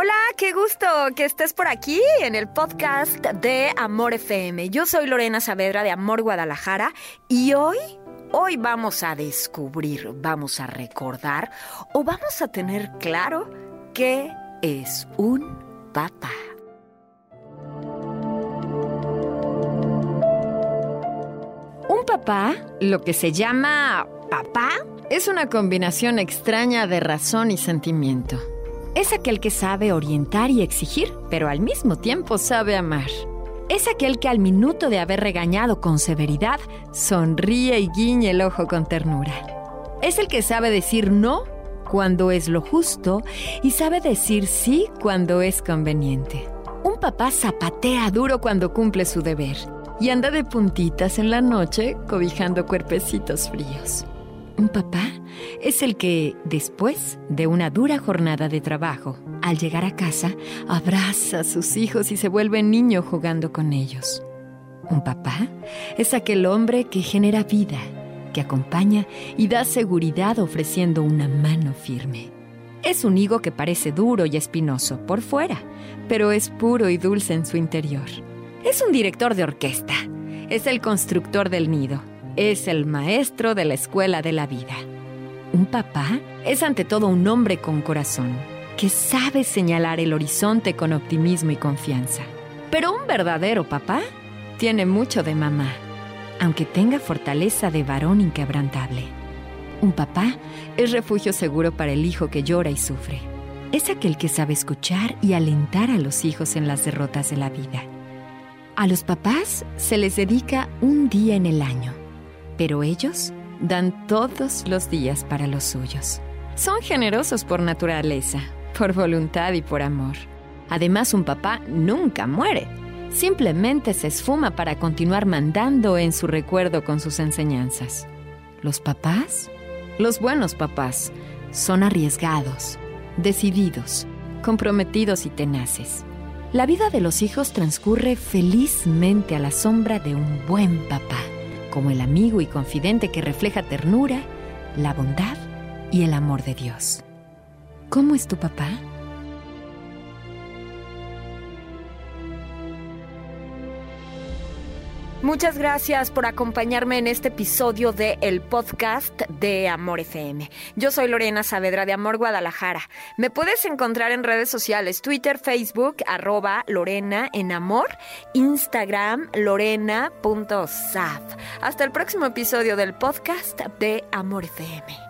Hola, qué gusto que estés por aquí en el podcast de Amor FM. Yo soy Lorena Saavedra de Amor Guadalajara y hoy Hoy vamos a descubrir, vamos a recordar o vamos a tener claro qué es un papá. Un papá, lo que se llama papá, es una combinación extraña de razón y sentimiento. Es aquel que sabe orientar y exigir, pero al mismo tiempo sabe amar. Es aquel que al minuto de haber regañado con severidad, sonríe y guiña el ojo con ternura. Es el que sabe decir no cuando es lo justo y sabe decir sí cuando es conveniente. Un papá zapatea duro cuando cumple su deber y anda de puntitas en la noche cobijando cuerpecitos fríos. Un papá es el que, después de una dura jornada de trabajo, al llegar a casa, abraza a sus hijos y se vuelve niño jugando con ellos. Un papá es aquel hombre que genera vida, que acompaña y da seguridad ofreciendo una mano firme. Es un higo que parece duro y espinoso por fuera, pero es puro y dulce en su interior. Es un director de orquesta, es el constructor del nido, es el maestro de la escuela de la vida. Un papá es ante todo un hombre con corazón, que sabe señalar el horizonte con optimismo y confianza. Pero un verdadero papá tiene mucho de mamá, aunque tenga fortaleza de varón inquebrantable. Un papá es refugio seguro para el hijo que llora y sufre. Es aquel que sabe escuchar y alentar a los hijos en las derrotas de la vida. A los papás se les dedica un día en el año pero ellos dan todos los días para los suyos. Son generosos por naturaleza, por voluntad y por amor. Además, un papá nunca muere. Simplemente se esfuma para continuar mandando en su recuerdo con sus enseñanzas. Los papás, los buenos papás, son arriesgados, decididos, comprometidos y tenaces. La vida de los hijos transcurre felizmente a la sombra de un buen papá como el amigo y confidente que refleja ternura, la bondad y el amor de Dios. ¿Cómo es tu papá? Muchas gracias por acompañarme en este episodio de el podcast de Amor FM. Yo soy Lorena Saavedra de Amor Guadalajara. Me puedes encontrar en redes sociales, Twitter, Facebook, arroba Lorena en Amor, Instagram, lorena.saf. Hasta el próximo episodio del podcast de Amor FM.